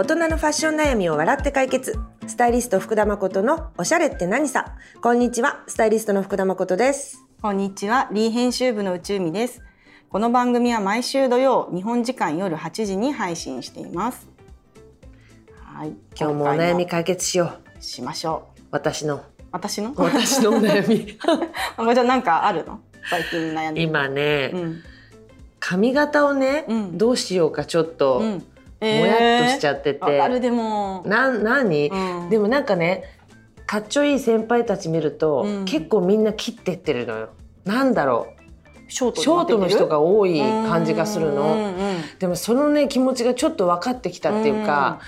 大人のファッション悩みを笑って解決スタイリスト福田誠のおしゃれって何さこんにちはスタイリストの福田誠ですこんにちは、リー編集部の宇宙美です。この番組は毎週土曜、日本時間夜8時に配信しています。はい、今日もお悩み解決しようしましょう。私の私の？私のお悩み じゃなんかあるの？最近悩んでる。今ね、うん、髪型をね、うんどうしようかちょっと、うん、もやっとしちゃってて、わかるでも。な何、うん。でもなんかねかっちょいい先輩たち見ると、うん。結構みんな切ってってるのよ。なんだろショートうショートの人が多いい感じがするの、でもそのね気持ちがちょっと分かってきたっていうか、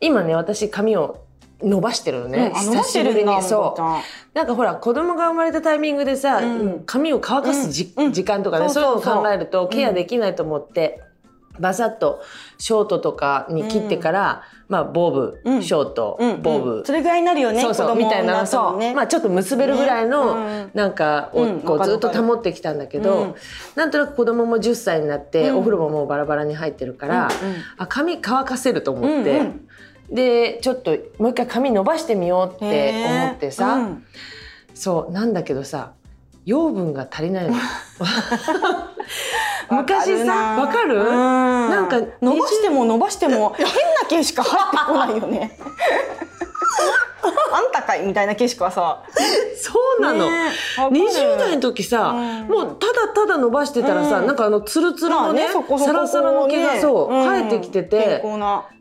今ね私髪を伸ばしてるのね、うん。あ伸ばしてるんだ久しぶりにそうなんかほら子供が生まれたタイミングでさ、うん。髪を乾かすじ、うん。時間とかね、そういうのを考えるとケアできないと思って、バサッとショートとかに切ってから、まあボブ、うん。ショート、うんボブ、それぐらいになるよね。そうそうみたいなのそう、まあちょっと結べるぐらいの、ね。なんかを、うん。こうずっと保ってきたんだけど、うん。なんとなく子供も10歳になって、うん。お風呂ももうバラバラに入ってるから、うんうん。あ髪乾かせると思って、うんうん。でちょっともう一回髪伸ばしてみようって思ってさ、そうなんだけどさ養分が足りないの。昔さわかるな。なんか伸ばしても伸ばしても変な毛しか入ってこないよね。あんたかいみたいな毛しかさ。そうなの、ねえわかる。20代の時さ、うん。もうただただ伸ばしてたらさ、うん。なんかあのツルツルのね,、サラサラの毛がねそう、ん。生えてきてて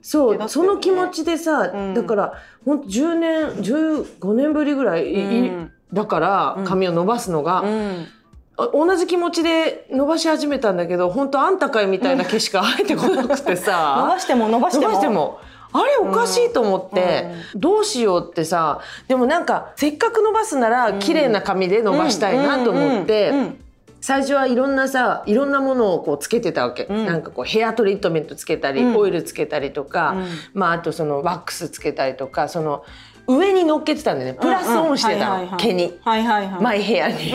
そう、その気持ちでさ、うん。だからほんと10年15年ぶりぐらい、だからうん。髪を伸ばすのが、うん。あ同じ気持ちで伸ばし始めたんだけど本当あんたかいみたいな毛しか生えてこなくて 伸さばしても伸ばして伸も。あれおかしいと思って、うどうしようってさでもなんかせっかく伸ばすなら綺麗な髪で伸ばしたいなと思って、最初はいろんなさいろんなものをこうつけてたわけ、うん。なんかこうヘアトリートメントつけたり、うん。オイルつけたりとか、うん。まあ、あとそのワックスつけたりとかその上に乗っけてたんだよね。プラスオンしてたの、毛に、はいはいはい。マイヘアに。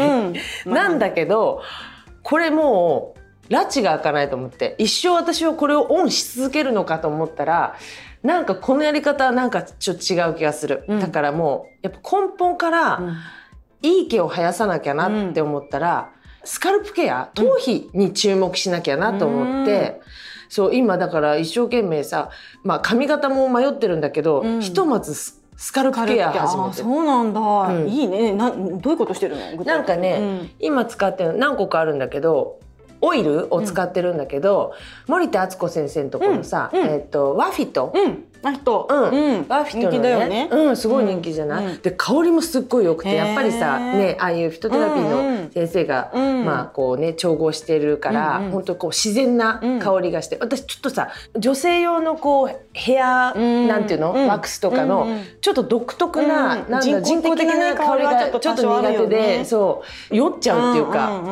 うん。なんだけどこれもう拉致が開かないと思って。一生私はこれをオンし続けるのかと思ったらなんかこのやり方はなんかちょっと違う気がする、うん。だからもうやっぱ根本から、うん。いい毛を生やさなきゃなって思ったら、スカルプケア頭皮に注目しなきゃなと思って、そう今だから一生懸命さ、まあ、髪型も迷ってるんだけど、うん。ひとまずススカルプケア。始めあて。る。そうなんだ、うん。いいね。などういうことしてるの？なんかね、今使ってるの何個かあるんだけどオイルを使ってるんだけど、森田敦子先生のところのさ、うん。うん。えっとワフィト、うん、うん、あ人、うん。ワフィトの人気だよね。うん、すごい人気じゃない、うん。で香りもすっごい良くてやっぱりさねああいうフィトテラピーの先生が、うん。まあこうね調合してるから、うんうん本当こう自然な香りがして、私ちょっとさ女性用のこうヘア、うん。なんていうの、うん。ワックスとかの、ちょっと独特な,、うんなんだ人工的な香りがちょっと苦手で、そう酔っちゃうっていうか。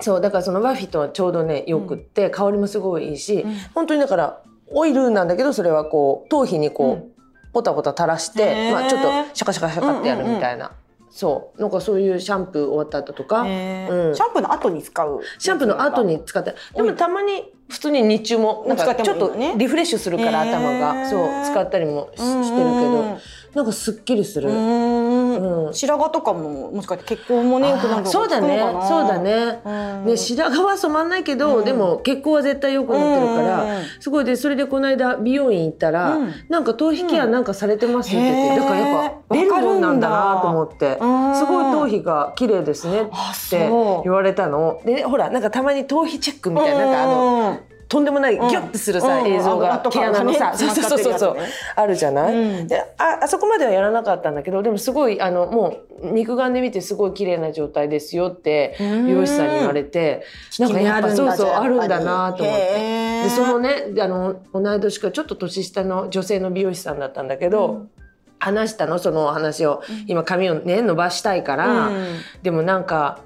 そうだからそのワフィトはちょうどねよくって、香りもすごいいいし、本当にだからオイルなんだけどそれはこう頭皮にこう、うん。ポタポタ垂らして、まあ、ちょっとシャカシャカシャカってやるみたいな、そう。なんかそういうシャンプー終わった後とか、へー。うん。シャンプーの後に使う。シャンプーの後に使って。でもたまに普通に日中もなんかちょっとリフレッシュするから頭が。そう。使ったりもししてるけど。なんかすっきりする。うーんうん。白髪とかももしかして血行もね良くなるとかそうだね。そうだね,、うん。ね白髪は染まんないけど、うん。でも血行は絶対良くなってるから、うんすごいでそれでこの間美容院行ったら、うん。なんか頭皮ケアなんかされてますって言ってだからやっぱ出るもんなんだなと思ってうん。すごい頭皮が綺麗ですねあって言われたの。で、ね、ほらなんかたまに頭皮チェックみたいななんかあの、うんとんでもないギュッてするさ、うん。映像が毛穴のさ、ね。そうそうそうそう、あるじゃない、うん。でああそこまではやらなかったんだけどでもすごいあのもう肉眼で見てすごい綺麗な状態ですよってうん。美容師さんに言われてなんかやっぱそうそうあるんだなと思って。でそのねあの同い年かちょっと年下の女性の美容師さんだったんだけど、話したの？その話を、今髪をね伸ばしたいから、うん。でもなんか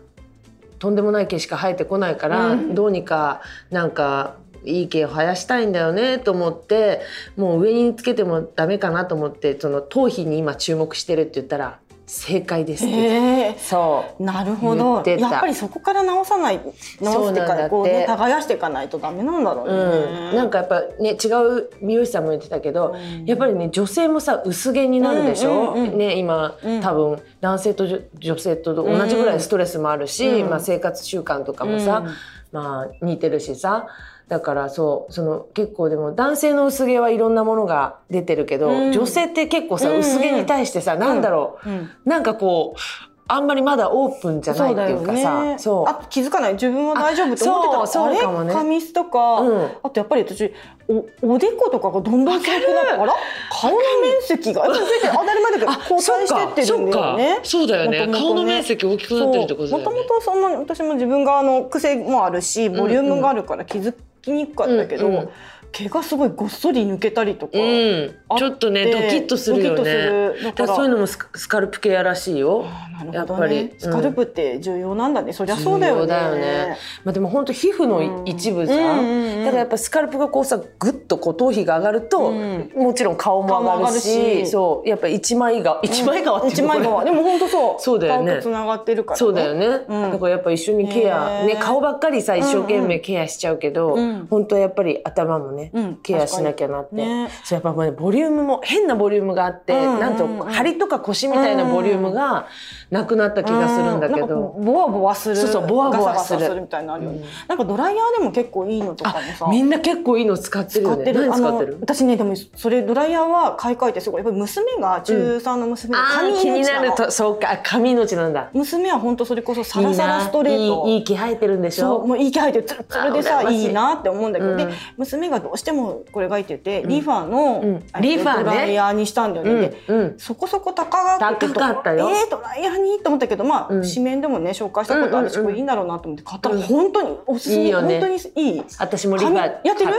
とんでもない毛しか生えてこないから、うん。どうにかなんかいい毛を生やしたいんだよねと思ってもう上につけてもダメかなと思ってその頭皮に今注目してるって言ったら正解ですって。へえ。そう。なるほ言どやっぱりそこから直さない直してからこうね耕していかないとダメなんだろうね、うん、なんかやっぱね違う美容師さんも言ってたけど、やっぱりね女性もさ薄毛になるでしょ、うんうんうんね今、うん。多分男性と女女性と同じぐらいストレスもあるし、うん。まあ、生活習慣とかもさ、うん。まあ似てるしさだからそうその結構でも男性の薄毛はいろんなものが出てるけど、うん。女性って結構さ、うんうん。薄毛に対してさ、なんだろう、うん。なんかこうあんまりまだオープンじゃないっていうかさそうあと気づかない？自分は大丈夫って思ってたそうそうかもね。髪質とか、うん。あとやっぱり私おおでことかがどんどん強くなってあら？顔の面積が？当たり前だけど後退してってるんだよね。そうだよね。元々顔の面積大きくなってるってことだよね。もともとそんな私も自分があの癖もあるしボリュームがあるから気づきにくかったけど、うんうん毛がすごいごっそり抜けたりとか、うん。ちょっとねドキッとするよね。だそういうのもスカスカルプケアらしいよ。あーなるやっぱり、スカルプって重要なんだね、そりゃそうだよね。ね。まあでも本当皮膚の一部さ、うん。うんうんうん。だからやっぱスカルプがこうさグッとこう頭皮が上がると、うん。もちろん顔も上がるるし。しそう。やっぱ一枚側一枚側っていう一枚側でも本当そう。そうだよね。つながってるから、ね、そうだよね、うん。だからやっぱ一緒にケア、ね。顔ばっかりさ一生懸命ケアしちゃうけど、うん。本当はやっぱり頭もね、うんケアしなきゃなって、ね。そうやっぱもうねボリュームも変なボリュームがあって、うんうんうん。なんと張りとか腰みたいなボリュームがなくなった気がするんだけうなんかど、こうボワボワする。そうそうボワボワする。みたいなのあるよね、うん。なんかドライヤーでも結構いいのとかもさ。みんな結構いいの使ってるよね。使ってる。何使ってる？あの私ねでもそれドライヤーは買い替えてすごい。やっぱり娘が中3の娘があ髪ー気になるとそうか。髪命なんだ。娘は本当それこそサラサラストレート。いい気生えてるんでしょ？そうもういい気配ってツルツルでさい。いなって思うんだけど、うん。で娘がどうしてもこれがいて言って、リファの、リファね。ドライヤーにしたんだよね、でそこそこ高くて高かったよ。えー、ドライヤーに？と思ったけどまあ、うん。紙面でもね紹介したことあるし、これいいんだろうなと思って買った。ら本当におすすめ、いい本当にいい。私もリファ髪やってる？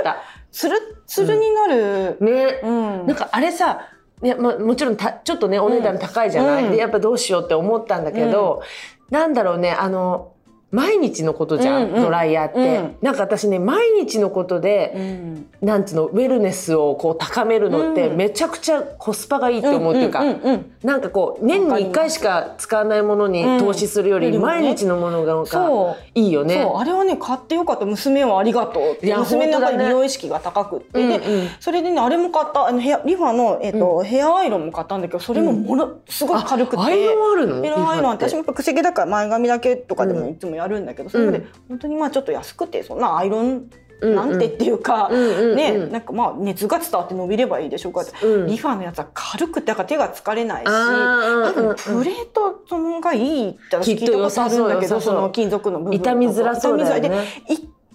つるつるになる、ね、うん。なんかあれさいや、まあ、もちろんたちょっとねお値段高いじゃない、うん。でやっぱどうしようって思ったんだけど、なんだろうねあの毎日のことじゃん、うんうん。ドライヤーって、うん。なんか私ね毎日のことで、うん。なんつうのウェルネスをこう高めるのってうん。めちゃくちゃコスパがいいって思うっていうか、んんうんなんかこう年に1回しか使わないものに投資するよりうん。毎日のものがそいいよね。そう。あれはね買ってよかった。娘はありがとうって。娘の中で美容意識が高くって、でうんうん。それでねあれも買った。あのヘアリファの、えっとヘアアイロンも買ったんだけどそれもものすごい軽くて。アイロンあるの？ヘアアイロン私もやっぱ癖毛だから前髪だけとかでうん。もいつもやるんだけど、それまで本当にまあちょっと安くてそんなアイロンなんてっていうか、ねなんかまあ熱が伝わって伸びればいいでしょうかって、うん。リファのやつは軽くてだから手が疲れないし、多分プレートそのがいいって私聞いたことあるんだけどその金属の部分傷みづらそうだよね。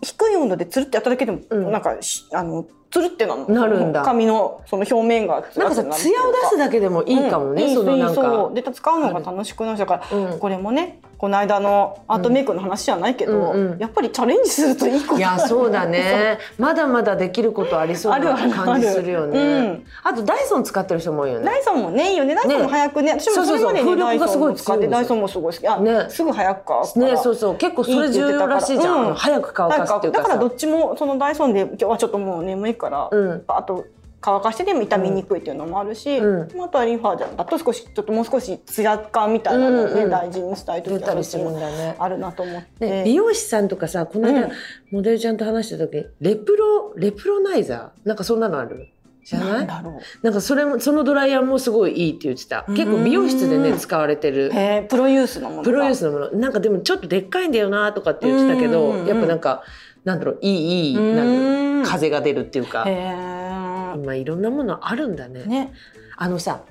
低い温度でつるってやっただけでも、うん。なんかしあのつるってなの？なるんだ。髪のその表面がつなんかさ艶を出すだけでもいいかもね、うんそのなんそかうで使うのが楽しくなるだから、うん。これもねこの間のアートメイクの話じゃないけど、うんうん。やっぱりチャレンジするといいこと。いやそうだね。まだまだできることありそうなあるある。感じするよね。あるうん。あとダイソン使ってる人も多いよね。ダイソンもねいいよね。ダイソンも早くね。私もそれまでにダイソンを使ってダイソンもすごい好き。あ、ね。すぐ早くから。ねそうそう。結構それ重要らしいじゃん、うん。早く乾かすっていうかさ。だからどっちもそのダイソンで今日はちょっともう眠いから、うん。あと乾かしてでも傷みにくいっていうのもあるし、うん。あとはリファーじゃだと少しちょっともう少しツヤ感みたいなのをね、うんうん。大事にしたい時出たりするんはだね。あるなと思って、ね、美容師さんとかさこの間、うん。モデルちゃんと話した時レプロレプロナイザー？なんかそんなのある？じゃなないなんかそれもそのドライヤーもすごいいいって言ってた。結構美容室でねうん使われてる。プロユースのものプロユーススのもの。なんかでもちょっとでっかいんだよなとかって言ってたけど、やっぱなんかなんだろういいいいう。んなん。か風が出るっていうか。へ今いろんなものあるんだね。えね。あのさ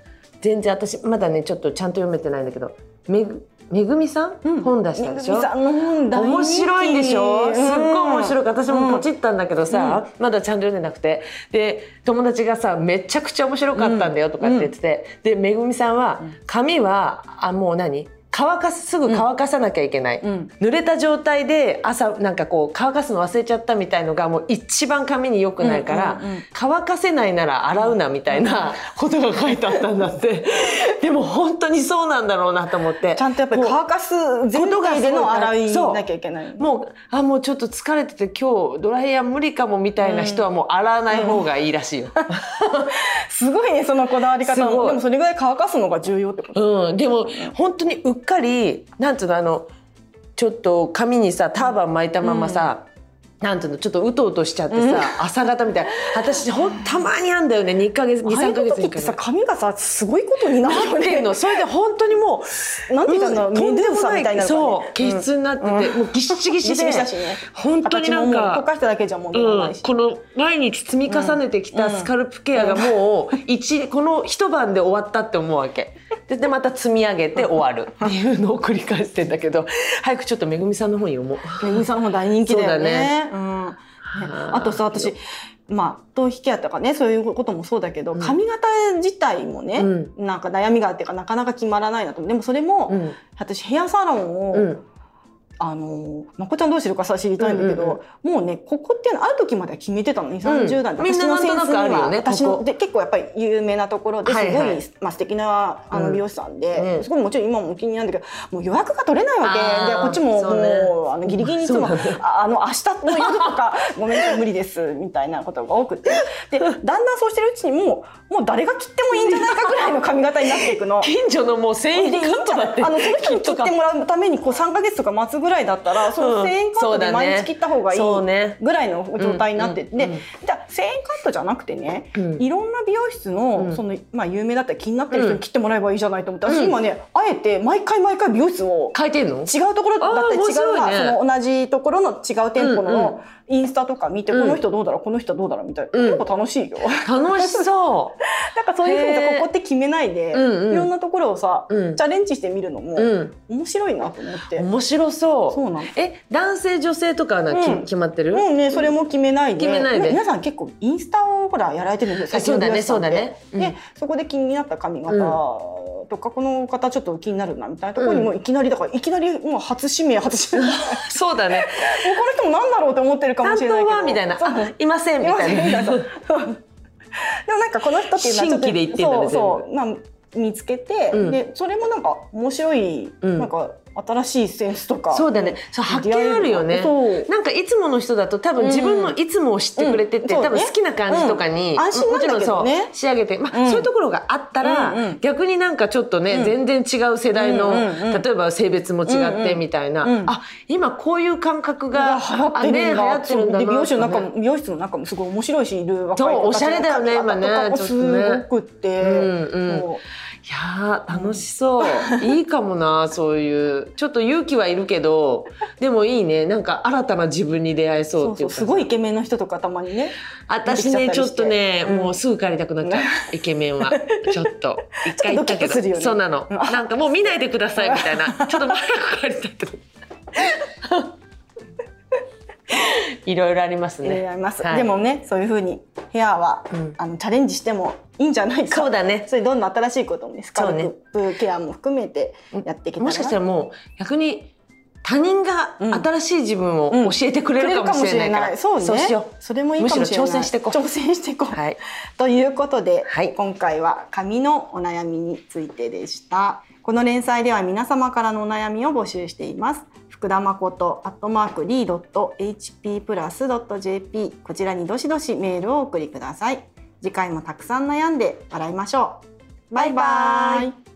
全然私まだねちょっとちゃんと読めてないんだけどめぐめぐみさん、うん。本出したでしょ？面白いでしょ？すっごい面白く私もポチっったんだけどさ、まだちゃんと読んでなくて。で友達がさめちゃくちゃ面白かったんだよとかって言ってて、でめぐみさんは髪はあもう何？乾かすすぐ乾かさなきゃいけない、うん。濡れた状態で朝なんかこう乾かすの忘れちゃったみたいのがもう一番髪に良くないから、うんうんうん乾かせないなら洗うなみたいな ことが書いてあったんだって。でも本当にそうなんだろうなと思って。ちゃんとやっぱり乾かす前提での洗いなきゃいけない。もうあもうちょっと疲れてて今日ドライヤー無理かもみたいな人はもう洗わない方がいいらしいよ。すごいねそのこだわり方。でもそれぐらい乾かすのが重要ってこと。うん、でも本当にうっかりなんつうのあのちょっと髪にさターバン巻いたままさ、なんていうのちょっとうとうとしちゃってさ、朝方みたいな。私ほんたまにあんだよね2ヶ月ああい23ヶう時ってさ髪がさすごいことになってね。んの？それで本当にもうなんて言ったんだろうとんでもないみたいなね。そう毛質になってて、もうぎっしぎしギシでギシだしね。本当になん形ももう溶かかしただけじゃもないし、この毎日積み重ねてきたスカルプケアがもう一この一晩で終わったって思うわけ。ででまた積み上げて終わる。っていうのを繰り返してんだけど早くちょっとめぐみさんの本読もう。めぐみさんの方大人気だよね。そううん。ね。あ。とさ私まあ頭皮ケアとかねそういうこともそうだけど、髪型自体もね、うん。なんか悩みがあってかなかなか決まらないなと。でもそれも、うん。私ヘアサロンを、うんあのまこちゃんどうしてるかさ知りたいんだけど、もうねここっていうのある時までは決めてたの2 3 0代の、みんななんとなくあるよね私ので結構やっぱり有名なところですごい、はいはい。まあ素敵なあの美容師さんで、うん。すごいもちろん今もお気に入りなんだけどもう予約が取れないわけ。でこっちもそうね。もうあのギリギリにいつも、ああの明日の夜とかごめんなさい無理ですみたいなことが多くて。でだんだんそうしてるうちにもうもう誰が切ってもいいんじゃないかぐらいの髪型になっていくの。近所のもう繊維カットだってあのその人に切ってもらうためにこう3か月とか待つぐらいだったらその1000円カットで毎日切った方がいいぐらいの状態になってでじゃあ1000円カットじゃなくてね、うん。いろんな美容室の,、うん。そのまあ、有名だったら気になってる人に切ってもらえばいいじゃないと思って、うん。私今ねあえて毎回毎回美容室を書いてんの？違うところだったり違う、その同じところの違う店舗うんうん。のインスタとか見て、うん。この人どうだろうこの人どうだろうみたいな、うん。結構楽しいよ。楽しそ なんかそういうふうにここって決めないで、うんうん。いろんなところをさ、うん。チャレンジしてみるのもう、うん、面白いなと思って。面白そう。そうなのえ男性女性とかはな、きうん。決まってる、もうねそれも決めないで。決めないで。皆さん結構インスタをほらやられてるんですよあそうだねそうだね。うん。でそこで気になった髪型とか、この方ちょっと気になるなみたいなところにうん。もういきなりだからいきなりもう初指名初指名。もうそうだね。この人もなんだろうって思ってるかも担しれないけど。みたいな。いませんみたいな。でもなんかこの人っていうのはちょっと新規で言ってんだねそうそうまあ見つけて、うん。でそれもなんか面白い、うん。なんか新しいセンスとか。そうだね。そう発見あるよね。なんかいつもの人だと多分自分のいつもを知ってくれてて、うん多分好きな感じとかに、うん。安心なんだけどね仕上げて、まあうん。そういうところがあったら、うんうん。逆になんかちょっとね、うん。全然違う世代の、うんうんうん例えば性別も違ってみたいな、うんうん。あ今こういう感覚がが流行ってるんだ,、あね、流行ってるんだ美容師の中も美容室の中もすごい面白いしいる若い子たおしゃれだよね今ねすごくって、うんうん。いやー楽しそう、いいかもなそういうちょっと勇気はいるけどでもいいね。なんか新たな自分に出会えそそううっていうすごいイケメンの人とかたまにね。私ねちょっとね、うん。もうすぐ帰りたくなっちゃう。イケメンは。ちょっと。一回行ったけど。ね。そうなの。うん。なんかもう見ないでくださいみたいな。ちょっと早く帰りたいけどいろいろありますいろいろねあります、はい。でもねそういうふうにヘアは、うん。あのチャレンジしてもいいんじゃないか。そうだね。それどんどん新しいこともねスカルプケアも含めてやっていけたらな。もしかしたらもう逆に他人がうん。新しい自分を教えてくれるかもしれないから、そうね。そうしよう。それもいいかもしれない。むしろ挑戦していこう。挑戦していこう、はい。ということで、はい。今回は髪のお悩みについてでした。この連載では皆様からのお悩みを募集しています福田誠アットマークリードット HP プラスドット JP こちらにどしどしメールをお送りください。次回もたくさん悩んで笑いましょう。バイバイ。